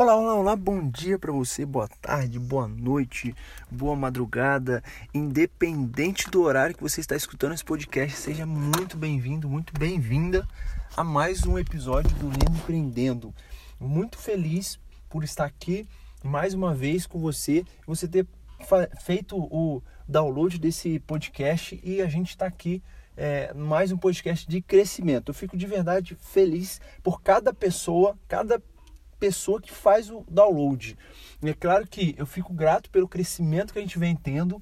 Olá, olá, olá, bom dia para você, boa tarde, boa noite, boa madrugada, independente do horário que você está escutando esse podcast, seja muito bem-vindo, muito bem-vinda a mais um episódio do Lendo Empreendendo. Muito feliz por estar aqui mais uma vez com você, você ter feito o download desse podcast e a gente está aqui é, mais um podcast de crescimento. Eu fico de verdade feliz por cada pessoa, cada pessoa que faz o download. E é claro que eu fico grato pelo crescimento que a gente vem tendo.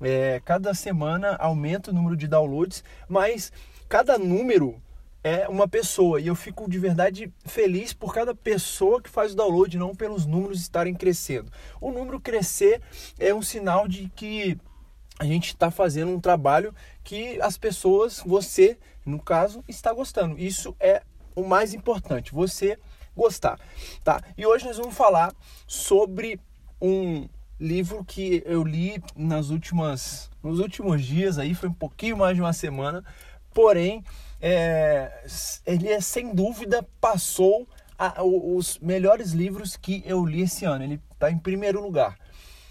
É, cada semana aumenta o número de downloads, mas cada número é uma pessoa e eu fico de verdade feliz por cada pessoa que faz o download, não pelos números estarem crescendo. O número crescer é um sinal de que a gente está fazendo um trabalho que as pessoas, você, no caso, está gostando. Isso é o mais importante. Você gostar, tá? E hoje nós vamos falar sobre um livro que eu li nas últimas, nos últimos dias aí, foi um pouquinho mais de uma semana, porém, é, ele é sem dúvida passou a, os melhores livros que eu li esse ano. Ele está em primeiro lugar.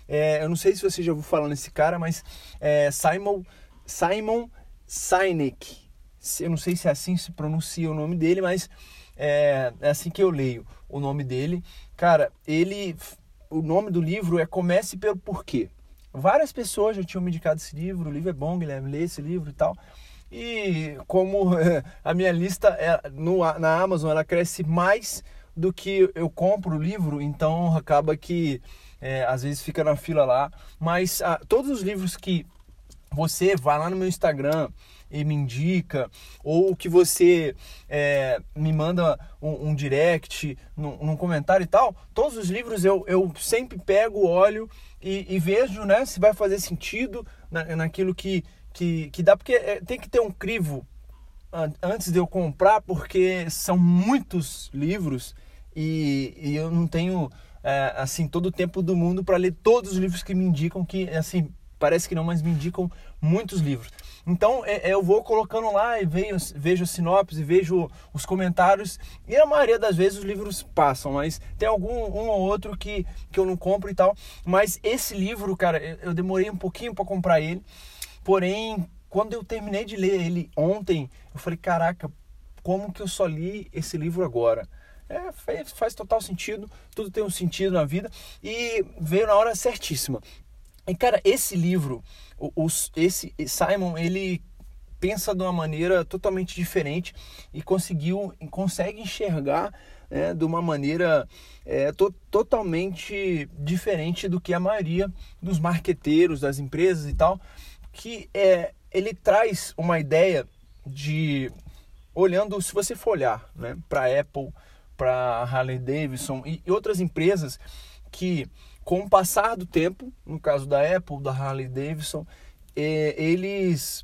É, eu não sei se você já ouviu falar nesse cara, mas é Simon Simon Sinek. Eu não sei se é assim se pronuncia o nome dele, mas é, é assim que eu leio o nome dele. Cara, ele. O nome do livro é Comece pelo Porquê. Várias pessoas já tinham me indicado esse livro, o livro é bom, Guilherme, lê esse livro e tal. E como a minha lista é, no, na Amazon ela cresce mais do que eu compro o livro, então acaba que é, às vezes fica na fila lá. Mas ah, todos os livros que você vai lá no meu Instagram, e me indica, ou que você é, me manda um, um direct num, num, comentário e tal, todos os livros eu, eu sempre pego, olho e, e vejo né, se vai fazer sentido na, naquilo que, que, que dá, porque é, tem que ter um crivo antes de eu comprar, porque são muitos livros e, e eu não tenho é, assim todo o tempo do mundo para ler todos os livros que me indicam que assim parece que não, mas me indicam muitos livros. Então é, é, eu vou colocando lá e vejo, vejo sinopse, vejo os comentários e a maioria das vezes os livros passam, mas tem algum um ou outro que, que eu não compro e tal. Mas esse livro, cara, eu demorei um pouquinho para comprar ele, porém quando eu terminei de ler ele ontem, eu falei, caraca, como que eu só li esse livro agora? É, faz, faz total sentido, tudo tem um sentido na vida e veio na hora certíssima. E cara, esse livro, o, esse Simon, ele pensa de uma maneira totalmente diferente e conseguiu consegue enxergar né, de uma maneira é, to, totalmente diferente do que a maioria dos marqueteiros das empresas e tal que é, ele traz uma ideia de olhando se você for olhar né, para Apple para Harley Davidson e outras empresas que com o passar do tempo, no caso da Apple, da Harley Davidson, é, eles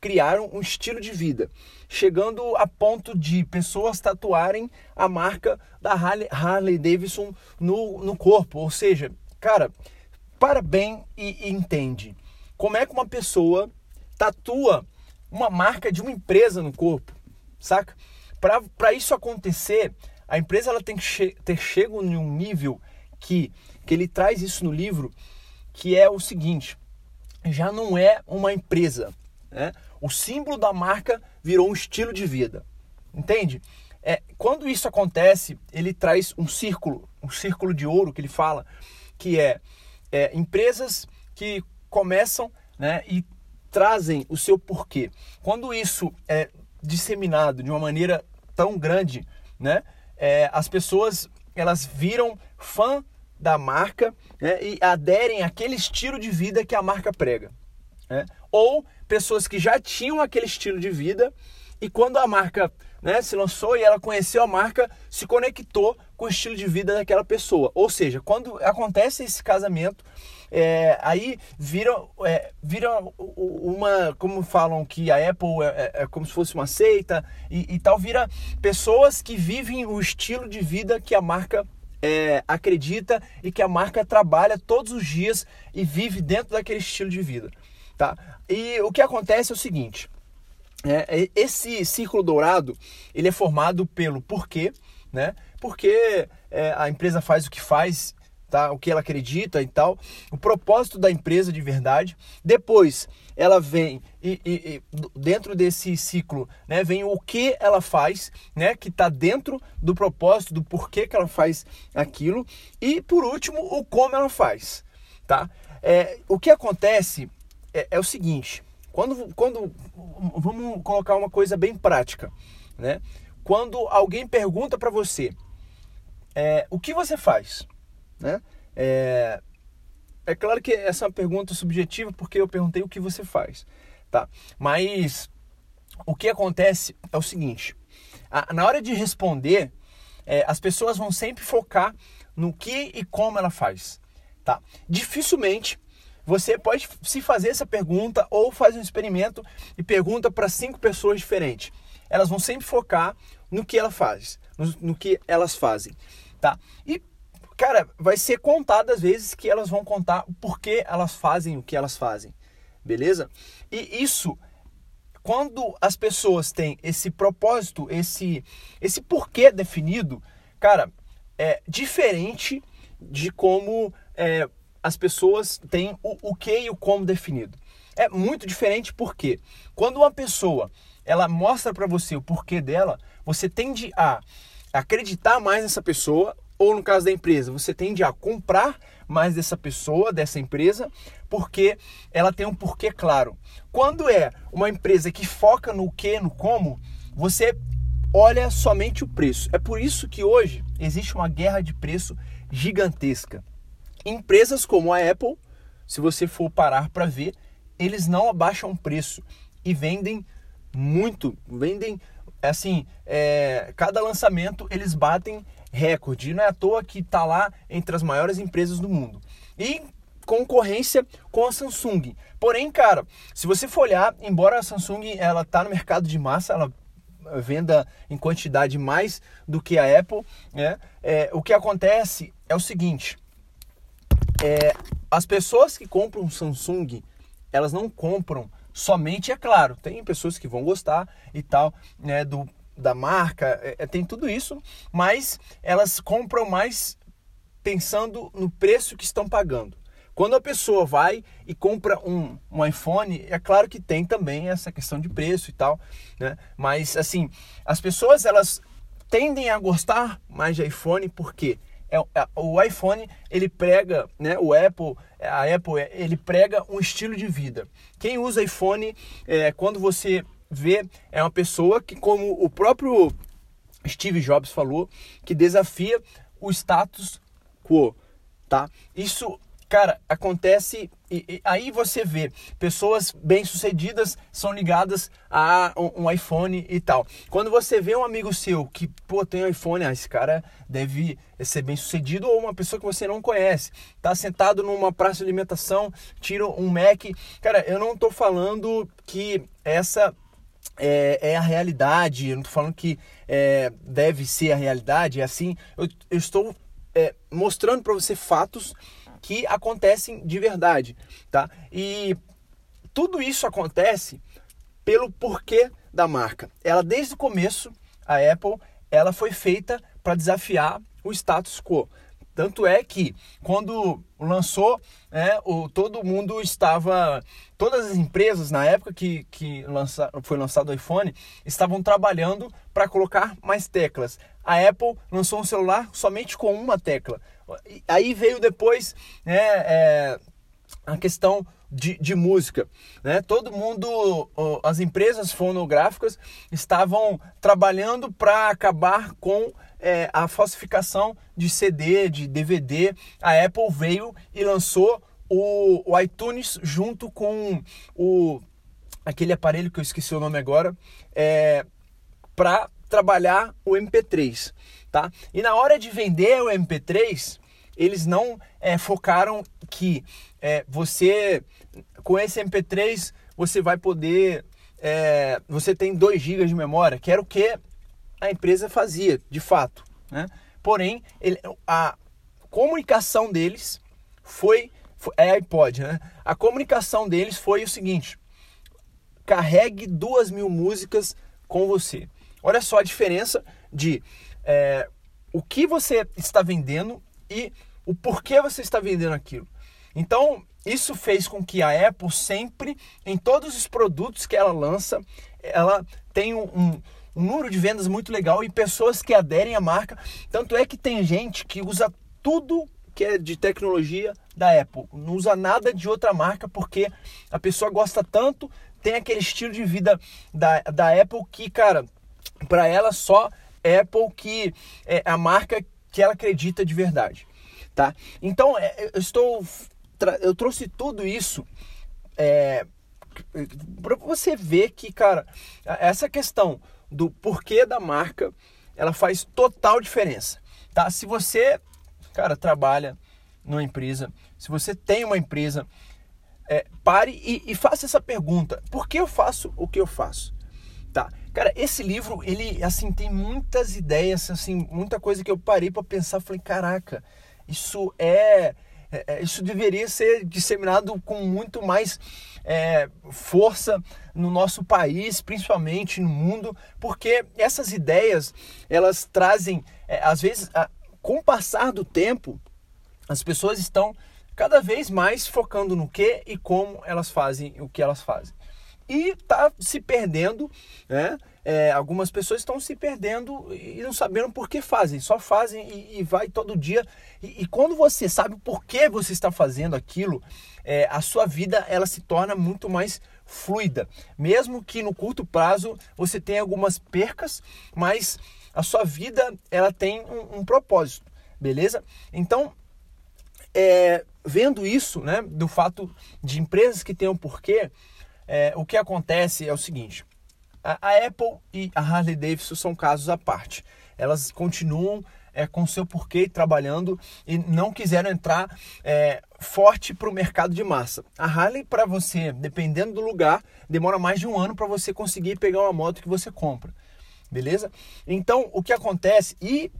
criaram um estilo de vida, chegando a ponto de pessoas tatuarem a marca da Harley, Harley Davidson no, no corpo. Ou seja, cara, para bem e, e entende como é que uma pessoa tatua uma marca de uma empresa no corpo, saca? Para isso acontecer, a empresa ela tem que che ter chego em um nível que ele traz isso no livro, que é o seguinte: já não é uma empresa, né? O símbolo da marca virou um estilo de vida, entende? É, quando isso acontece, ele traz um círculo, um círculo de ouro que ele fala, que é, é empresas que começam né, e trazem o seu porquê. Quando isso é disseminado de uma maneira tão grande, né, é, as pessoas elas viram fã da marca né, e aderem àquele estilo de vida que a marca prega. Né? Ou pessoas que já tinham aquele estilo de vida e quando a marca né, se lançou e ela conheceu a marca, se conectou com o estilo de vida daquela pessoa. Ou seja, quando acontece esse casamento, é, aí vira, é, vira uma, como falam que a Apple é, é, é como se fosse uma seita e, e, tal, vira pessoas que vivem o estilo de vida que a marca é, acredita e que a marca trabalha todos os dias e vive dentro daquele estilo de vida, tá? E o que acontece é o seguinte, é, esse círculo dourado ele é formado pelo porquê, né? porque é, a empresa faz o que faz, tá? O que ela acredita e tal. O propósito da empresa de verdade. Depois ela vem e, e, e dentro desse ciclo, né? Vem o que ela faz, né? Que está dentro do propósito, do porquê que ela faz aquilo. E por último, o como ela faz, tá? É, o que acontece é, é o seguinte. Quando, quando vamos colocar uma coisa bem prática, né? Quando alguém pergunta para você é, o que você faz, né? É, é claro que essa é uma pergunta subjetiva porque eu perguntei o que você faz, tá? Mas o que acontece é o seguinte: a, na hora de responder, é, as pessoas vão sempre focar no que e como ela faz, tá? Dificilmente você pode se fazer essa pergunta ou faz um experimento e pergunta para cinco pessoas diferentes. Elas vão sempre focar no que ela faz, no, no que elas fazem, tá? E cara, vai ser contadas vezes que elas vão contar o porquê elas fazem o que elas fazem, beleza? E isso, quando as pessoas têm esse propósito, esse, esse porquê definido, cara, é diferente de como é, as pessoas têm o, o que e o como definido. É muito diferente porque quando uma pessoa ela mostra para você o porquê dela, você tende a acreditar mais nessa pessoa, ou no caso da empresa, você tende a comprar mais dessa pessoa, dessa empresa, porque ela tem um porquê claro. Quando é uma empresa que foca no que, no como, você olha somente o preço. É por isso que hoje existe uma guerra de preço gigantesca. Empresas como a Apple, se você for parar para ver, eles não abaixam preço e vendem muito, vendem assim, é, cada lançamento eles batem recorde. E não é à toa que está lá entre as maiores empresas do mundo. E concorrência com a Samsung. Porém, cara, se você for olhar, embora a Samsung ela tá no mercado de massa, ela venda em quantidade mais do que a Apple, né? É, o que acontece é o seguinte: é, as pessoas que compram Samsung, elas não compram somente, é claro, tem pessoas que vão gostar e tal, né, do, da marca, é, é, tem tudo isso, mas elas compram mais pensando no preço que estão pagando. Quando a pessoa vai e compra um, um iPhone, é claro que tem também essa questão de preço e tal, né? Mas assim, as pessoas elas tendem a gostar mais de iPhone porque é, é, o iPhone ele prega, né, o Apple, a Apple ele prega um estilo de vida. Quem usa iPhone, é, quando você vê, é uma pessoa que, como o próprio Steve Jobs falou, que desafia o status quo, tá? Isso Cara, acontece e, e, aí você vê pessoas bem-sucedidas são ligadas a um, um, iPhone e tal. Quando você vê um amigo seu que, pô, tem um iPhone, ah, esse cara deve ser bem-sucedido ou uma pessoa que você não conhece, tá sentado numa praça de alimentação, tira um Mac. Cara, eu não tô falando que essa é, é, a realidade, eu não tô falando que é, deve ser a realidade, é assim, eu, eu estou é, mostrando para você fatos que acontecem de verdade, tá? E tudo isso acontece pelo porquê da marca. Ela desde o começo, a Apple, ela foi feita para desafiar o status quo. Tanto é que quando lançou, é, o, todo mundo estava. Todas as empresas na época que, que lança, foi lançado o iPhone estavam trabalhando para colocar mais teclas. A Apple lançou um celular somente com uma tecla. Aí veio depois né, é, a questão de, de, música. Né? Todo mundo, as empresas fonográficas estavam trabalhando para acabar com é, a falsificação de CD, de DVD, a Apple veio e lançou o, o iTunes junto com o aquele aparelho que eu esqueci o nome agora, é, para trabalhar o MP3, tá? E na hora de vender o MP3, eles não é, focaram que é, você com esse MP3 você vai poder é, você tem 2 GB de memória, que era o que a empresa fazia, de fato. Né? Porém, ele, a comunicação deles foi, foi é iPod, né? A comunicação deles foi o seguinte: carregue duas mil músicas com você. Olha só a diferença de é, o que você está vendendo e o porquê você está vendendo aquilo. Então, isso fez com que a Apple sempre, em todos os produtos que ela lança, ela tenha um, um, um número de vendas muito legal e pessoas que aderem à marca. Tanto é que tem gente que usa tudo que é de tecnologia da Apple, não usa nada de outra marca porque a pessoa gosta tanto, tem aquele estilo de vida da, da Apple que, cara, para ela só Apple que é a marca que ela acredita de verdade, tá? Então, é, eu estou eu trouxe tudo isso é, para você ver que, cara, essa questão do porquê da marca, ela faz total diferença, tá? Se você, cara, trabalha numa empresa, se você tem uma empresa, é, pare e, e, faça essa pergunta: por que eu faço o que eu faço? Tá? Cara, esse livro, ele, assim, tem muitas ideias, assim, muita coisa que eu parei para pensar, falei, caraca, isso é é, é, isso deveria ser disseminado com muito mais é, força no nosso país, principalmente no mundo, porque essas ideias elas trazem, é, às vezes, a, com o passar do tempo, as pessoas estão cada vez mais focando no que e como elas fazem o que elas fazem. E está se perdendo, né? É, algumas pessoas estão se perdendo e não sabendo por que fazem, só fazem e, e vai todo dia. E, e, quando você sabe por que você está fazendo aquilo, é, a sua vida ela se torna muito mais fluida. Mesmo que no curto prazo você tenha algumas percas, mas a sua vida ela tem um, um propósito, beleza? Então, é, vendo isso, né, do fato de empresas que têm um porquê, é, o que acontece é o seguinte: a, Apple e a Harley Davidson são casos à parte. Elas continuam é, com seu porquê trabalhando e não quiseram entrar é, forte para o mercado de massa. A Harley, para você, dependendo do lugar, demora mais de um ano para você conseguir pegar uma moto que você compra. Beleza? Então, o que acontece, e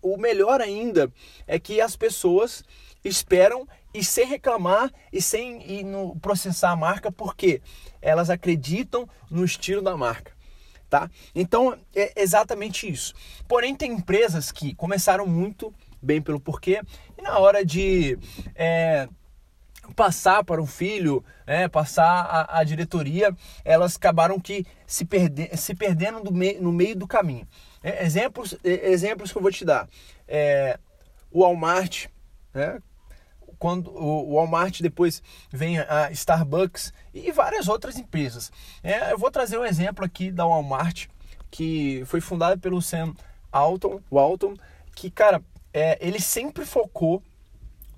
o melhor ainda, é que as pessoas esperam e sem reclamar e sem ir no, processar a marca, porque elas acreditam no estilo da marca. Tá? Então é exatamente isso. Porém, tem empresas que começaram muito bem pelo porquê e na hora de é, passar para o filho, é, passar a, a, diretoria, elas acabaram que se, perder, se perdendo me, no meio do caminho. É, exemplos, é, exemplos que eu vou te dar. É, o Walmart, né, quando o Walmart depois vem a Starbucks e várias outras empresas. É, eu vou trazer um exemplo aqui da Walmart que foi fundada pelo Sam Alton, Walton, que cara, é, ele sempre focou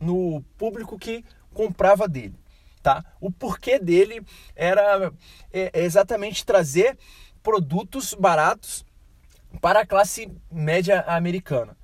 no público que comprava dele, tá? O porquê dele era é, é exatamente trazer produtos baratos para a classe média americana.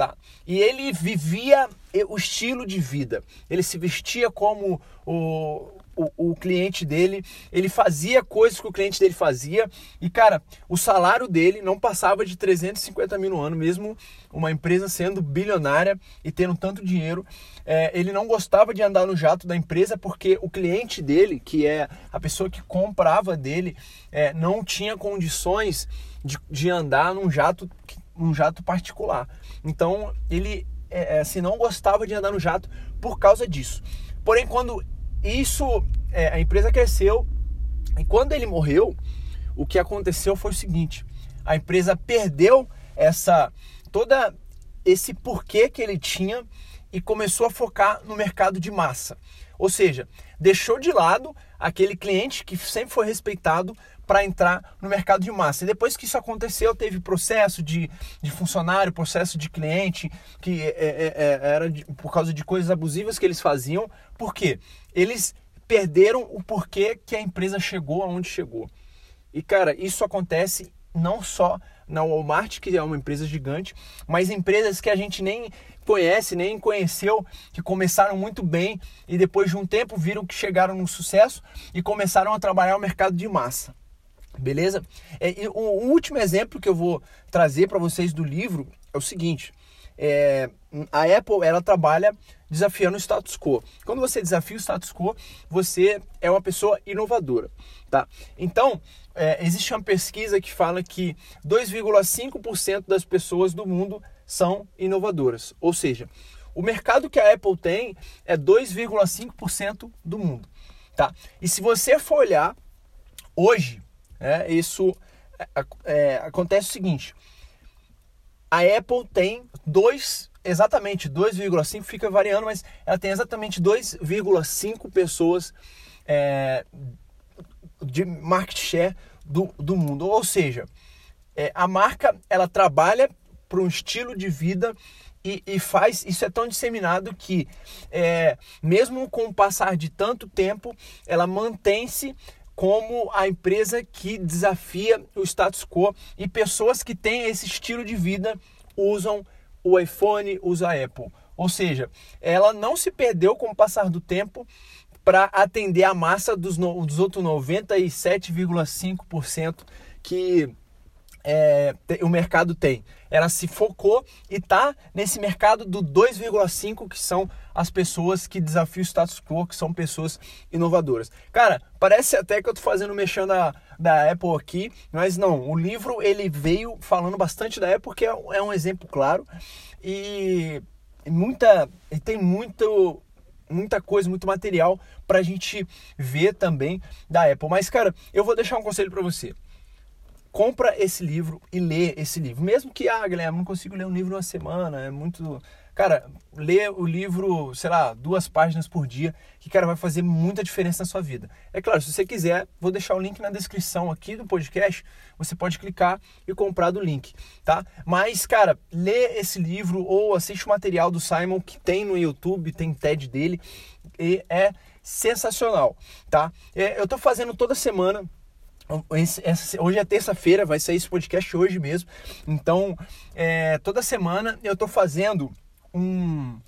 Tá? E ele vivia o estilo de vida. Ele se vestia como o, o, o, cliente dele, ele fazia coisas que o cliente dele fazia. E, cara, o salário dele não passava de 350 mil no ano, mesmo uma empresa sendo bilionária e tendo tanto dinheiro. É, ele não gostava de andar no jato da empresa porque o cliente dele, que é a pessoa que comprava dele, é, não tinha condições de, de andar num jato um jato particular. Então ele é, é, assim, não gostava de andar no jato por causa disso. Porém, quando isso é, a empresa cresceu e quando ele morreu, o que aconteceu foi o seguinte: a empresa perdeu essa toda esse porquê que ele tinha e começou a focar no mercado de massa. Ou seja, deixou de lado aquele cliente que sempre foi respeitado para entrar no mercado de massa. E depois que isso aconteceu, teve processo de, de funcionário, processo de cliente, que é, é, é, era de, por causa de coisas abusivas que eles faziam. Por quê? Eles perderam o porquê que a empresa chegou aonde chegou. E cara, isso acontece não só na Walmart, que é uma empresa gigante, mas empresas que a gente nem conhece, nem conheceu, que começaram muito bem e depois de um tempo viram que chegaram no sucesso e começaram a trabalhar o mercado de massa. Beleza? É, o, o último exemplo que eu vou trazer para vocês do livro é o seguinte: é, a Apple ela trabalha desafiando o status quo. Quando você desafia o status quo, você é uma pessoa inovadora, tá? Então é, existe uma pesquisa que fala que 2,5% das pessoas do mundo são inovadoras, ou seja, o mercado que a Apple tem é 2,5% do mundo, tá? E se você for olhar hoje, é, isso é, é acontece o seguinte: a Apple tem dois, exatamente 2,5, fica variando, mas ela tem exatamente 2,5 pessoas é, de market share do, do mundo. Ou seja, é, a marca ela trabalha para um estilo de vida e, e, faz isso é tão disseminado que é, mesmo com o passar de tanto tempo ela mantém-se como a empresa que desafia o status quo e pessoas que têm esse estilo de vida usam o iPhone, usam a Apple. Ou seja, ela não se perdeu com o passar do tempo para atender a massa dos, dos outros 97,5% que é, o mercado tem. Ela se focou e está nesse mercado do 2,5 que são as pessoas que desafiam o status quo, que são pessoas inovadoras. Cara, parece até que eu estou fazendo mexendo da, da Apple aqui, mas não. O livro ele veio falando bastante da Apple porque é, é um exemplo claro e muita, e tem muito muita coisa, muito material para a gente ver também da Apple. Mas cara, eu vou deixar um conselho para você compra esse livro e lê esse livro. Mesmo que, ah, Guilherme, não consigo ler um livro uma semana, é muito. Cara, lê o livro, sei lá, duas páginas por dia, que, cara, vai fazer muita diferença na sua vida. É claro, se você quiser, vou deixar o link na descrição aqui do podcast, você pode clicar e comprar do link, tá? Mas, cara, lê esse livro ou assiste o material do Simon que tem no YouTube, tem TED dele, e é sensacional, tá? É, eu tô fazendo toda semana hoje é terça-feira, vai sair esse podcast hoje mesmo. Então, é, toda semana eu estou fazendo um,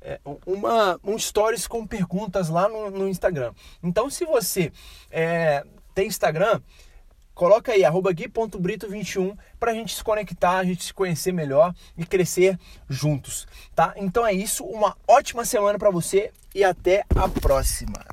é, uma, um stories com perguntas lá no, no Instagram. Então, se você é, tem Instagram, coloca aí, arroba gui.brito21 para a gente se conectar, a gente se conhecer melhor e crescer juntos, tá? Então é isso, uma ótima semana para você e até a próxima.